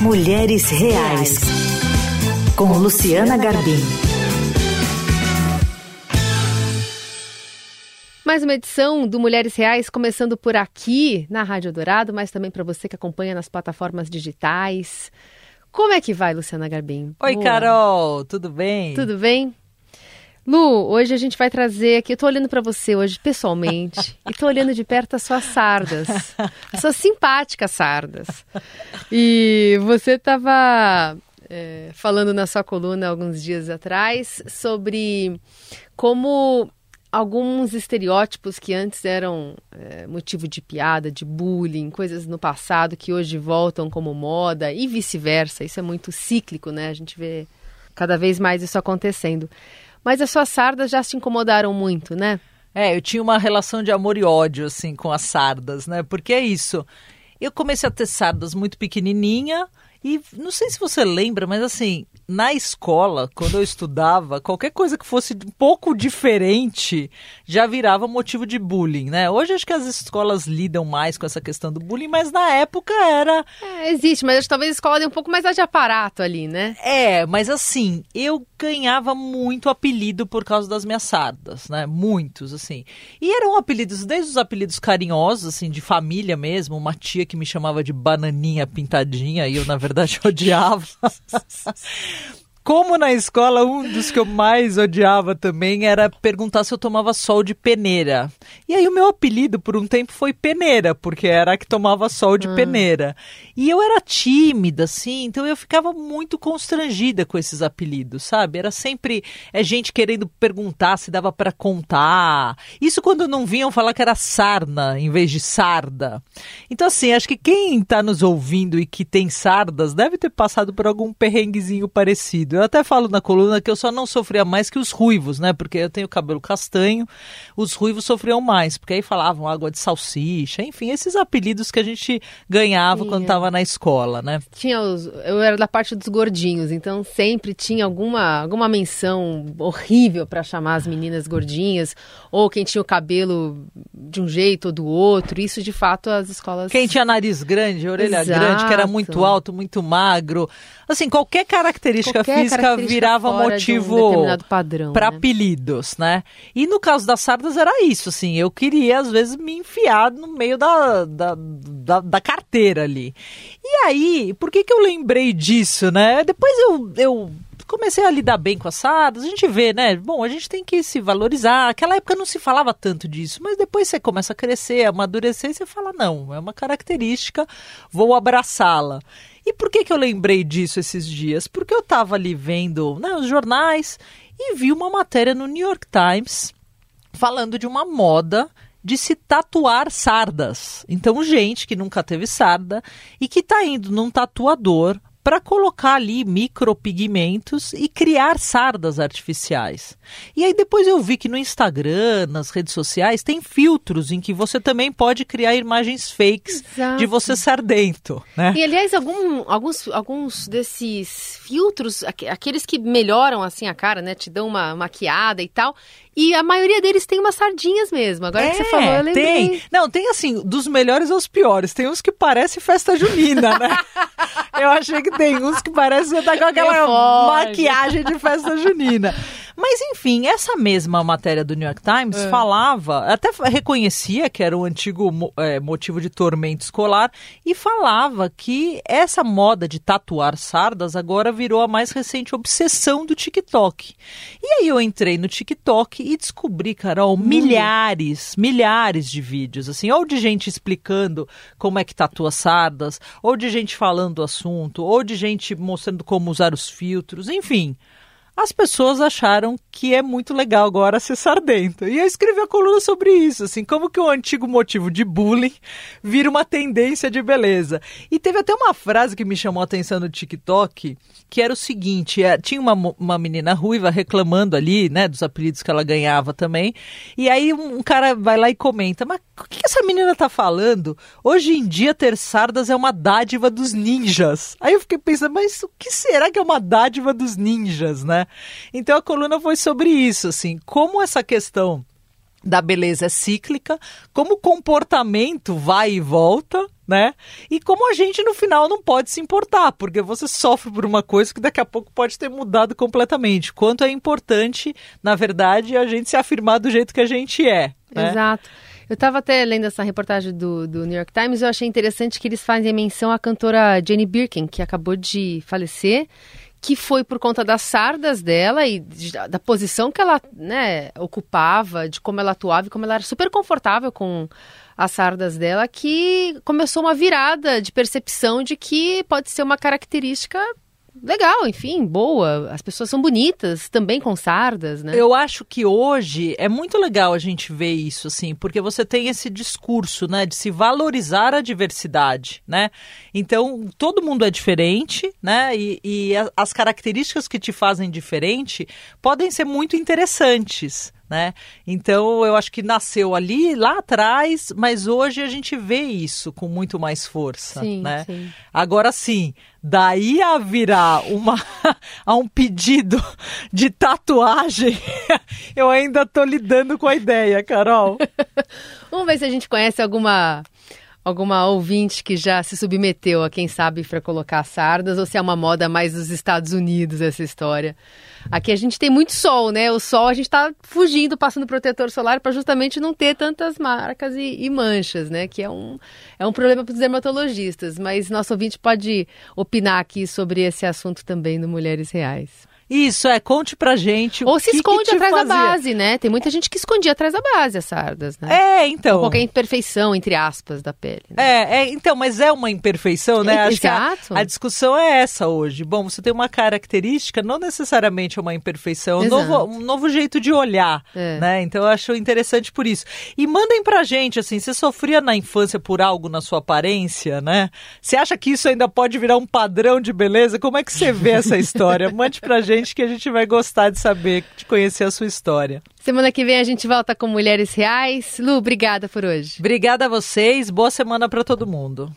Mulheres Reais, com Luciana Garbim. Mais uma edição do Mulheres Reais, começando por aqui na Rádio Dourado, mas também para você que acompanha nas plataformas digitais. Como é que vai, Luciana Garbim? Oi, Boa. Carol, tudo bem? Tudo bem? Lu, hoje a gente vai trazer aqui, eu tô olhando para você hoje pessoalmente e tô olhando de perto as suas sardas, as suas simpáticas sardas. E você estava é, falando na sua coluna alguns dias atrás sobre como alguns estereótipos que antes eram é, motivo de piada, de bullying, coisas no passado que hoje voltam como moda e vice-versa. Isso é muito cíclico, né? A gente vê cada vez mais isso acontecendo. Mas as suas sardas já se incomodaram muito, né? É, eu tinha uma relação de amor e ódio, assim, com as sardas, né? Porque é isso. Eu comecei a ter sardas muito pequenininha e não sei se você lembra, mas assim, na escola, quando eu estudava, qualquer coisa que fosse um pouco diferente já virava motivo de bullying, né? Hoje acho que as escolas lidam mais com essa questão do bullying, mas na época era. É, existe, mas acho que talvez a escola dê um pouco mais de aparato ali, né? É, mas assim, eu ganhava muito apelido por causa das minhas sardas, né? Muitos, assim. E eram apelidos, desde os apelidos carinhosos, assim, de família mesmo, uma tia que me chamava de bananinha pintadinha, e eu, na verdade, odiava. Como na escola, um dos que eu mais odiava também era perguntar se eu tomava sol de peneira. E aí o meu apelido por um tempo foi peneira, porque era a que tomava sol de hum. peneira. E eu era tímida, assim, então eu ficava muito constrangida com esses apelidos, sabe? Era sempre é gente querendo perguntar se dava para contar. Isso quando não vinham falar que era sarna em vez de sarda. Então assim, acho que quem está nos ouvindo e que tem sardas deve ter passado por algum perrenguezinho parecido. Eu até falo na coluna que eu só não sofria mais que os ruivos, né? Porque eu tenho cabelo castanho, os ruivos sofriam mais, porque aí falavam água de salsicha, enfim, esses apelidos que a gente ganhava tinha. quando estava na escola, né? Tinha os, eu era da parte dos gordinhos, então sempre tinha alguma, alguma menção horrível para chamar as meninas gordinhas, ou quem tinha o cabelo de um jeito ou do outro. Isso de fato as escolas. Quem tinha nariz grande, orelha Exato. grande, que era muito alto, muito magro. Assim, qualquer característica qualquer física virava motivo um para né? apelidos, né? E no caso das sardas era isso, assim, eu queria às vezes me enfiar no meio da, da, da, da carteira ali. E aí, por que que eu lembrei disso, né? Depois eu, eu comecei a lidar bem com as sardas, a gente vê, né? Bom, a gente tem que se valorizar. Aquela época não se falava tanto disso, mas depois você começa a crescer, a amadurecer e você fala, não, é uma característica, vou abraçá-la. E por que, que eu lembrei disso esses dias? Porque eu estava ali vendo né, os jornais e vi uma matéria no New York Times falando de uma moda de se tatuar sardas. Então, gente que nunca teve sarda e que está indo num tatuador para colocar ali micropigmentos e criar sardas artificiais. E aí depois eu vi que no Instagram, nas redes sociais, tem filtros em que você também pode criar imagens fakes Exato. de você sardento, né? E aliás, algum, alguns, alguns desses filtros, aqueles que melhoram assim a cara, né, te dão uma maquiada e tal, e a maioria deles tem umas sardinhas mesmo. Agora é, que você é, falou, eu lembrei. Tem. Não, tem assim, dos melhores aos piores. Tem uns que parecem festa junina, né? eu achei que tem uns que parecem estar tá com aquela maquiagem de festa junina. Mas enfim, essa mesma matéria do New York Times é. falava, até reconhecia que era um antigo é, motivo de tormento escolar e falava que essa moda de tatuar sardas agora virou a mais recente obsessão do TikTok. E aí eu entrei no TikTok e descobri, Carol, hum. milhares, milhares de vídeos, assim, ou de gente explicando como é que tatua sardas, ou de gente falando do assunto, ou de gente mostrando como usar os filtros, enfim as pessoas acharam que é muito legal agora ser sardento. E eu escrevi a coluna sobre isso, assim, como que o antigo motivo de bullying vira uma tendência de beleza. E teve até uma frase que me chamou a atenção no TikTok, que era o seguinte, é, tinha uma, uma menina ruiva reclamando ali, né, dos apelidos que ela ganhava também, e aí um, um cara vai lá e comenta, mas o que essa menina tá falando? Hoje em dia ter sardas é uma dádiva dos ninjas. Aí eu fiquei pensando, mas o que será que é uma dádiva dos ninjas, né? Então a coluna foi sobre isso, assim, como essa questão da beleza é cíclica, como o comportamento vai e volta, né? E como a gente no final não pode se importar, porque você sofre por uma coisa que daqui a pouco pode ter mudado completamente. Quanto é importante, na verdade, a gente se afirmar do jeito que a gente é. Né? Exato. Eu estava até lendo essa reportagem do, do New York Times e eu achei interessante que eles fazem menção à cantora Jenny Birkin, que acabou de falecer, que foi por conta das sardas dela e da posição que ela né, ocupava, de como ela atuava e como ela era super confortável com as sardas dela, que começou uma virada de percepção de que pode ser uma característica legal, enfim, boa. As pessoas são bonitas, também com sardas, né? Eu acho que hoje é muito legal a gente ver isso, assim, porque você tem esse discurso, né, de se valorizar a diversidade, né? Então, todo mundo é diferente, né? E, e as características que te fazem diferente podem ser muito interessantes né? Então eu acho que nasceu ali lá atrás, mas hoje a gente vê isso com muito mais força, sim, né? Sim. Agora sim, daí a virar uma a um pedido de tatuagem, eu ainda tô lidando com a ideia, Carol. Vamos ver se a gente conhece alguma alguma ouvinte que já se submeteu a quem sabe para colocar sardas ou se é uma moda mais dos Estados Unidos essa história. Aqui a gente tem muito sol, né? O sol a gente está fugindo, passando protetor solar para justamente não ter tantas marcas e, e, manchas, né? Que é um, é um problema para os dermatologistas. Mas nosso ouvinte pode opinar aqui sobre esse assunto também no Mulheres Reais. Isso, é, conte pra gente. Ou se que esconde que atrás fazia. da base, né? Tem muita gente que escondia atrás da base as sardas, né? É, então. Ou qualquer imperfeição, entre aspas, da pele. Né? É, é, então, mas é uma imperfeição, né? É, Acho exato. a, a, discussão é essa hoje. Bom, você tem uma característica, não necessariamente uma imperfeição, um novo, um novo jeito de olhar, é. né? Então eu acho interessante por isso. E mandem pra gente, assim, você sofria na infância por algo na sua aparência, né? Você acha que isso ainda pode virar um padrão de beleza? Como é que você vê essa história? Mande pra gente que a gente vai gostar de saber, de conhecer a sua história. Semana que vem a gente volta com Mulheres Reais. Lu, obrigada por hoje. Obrigada a vocês. Boa semana para todo mundo.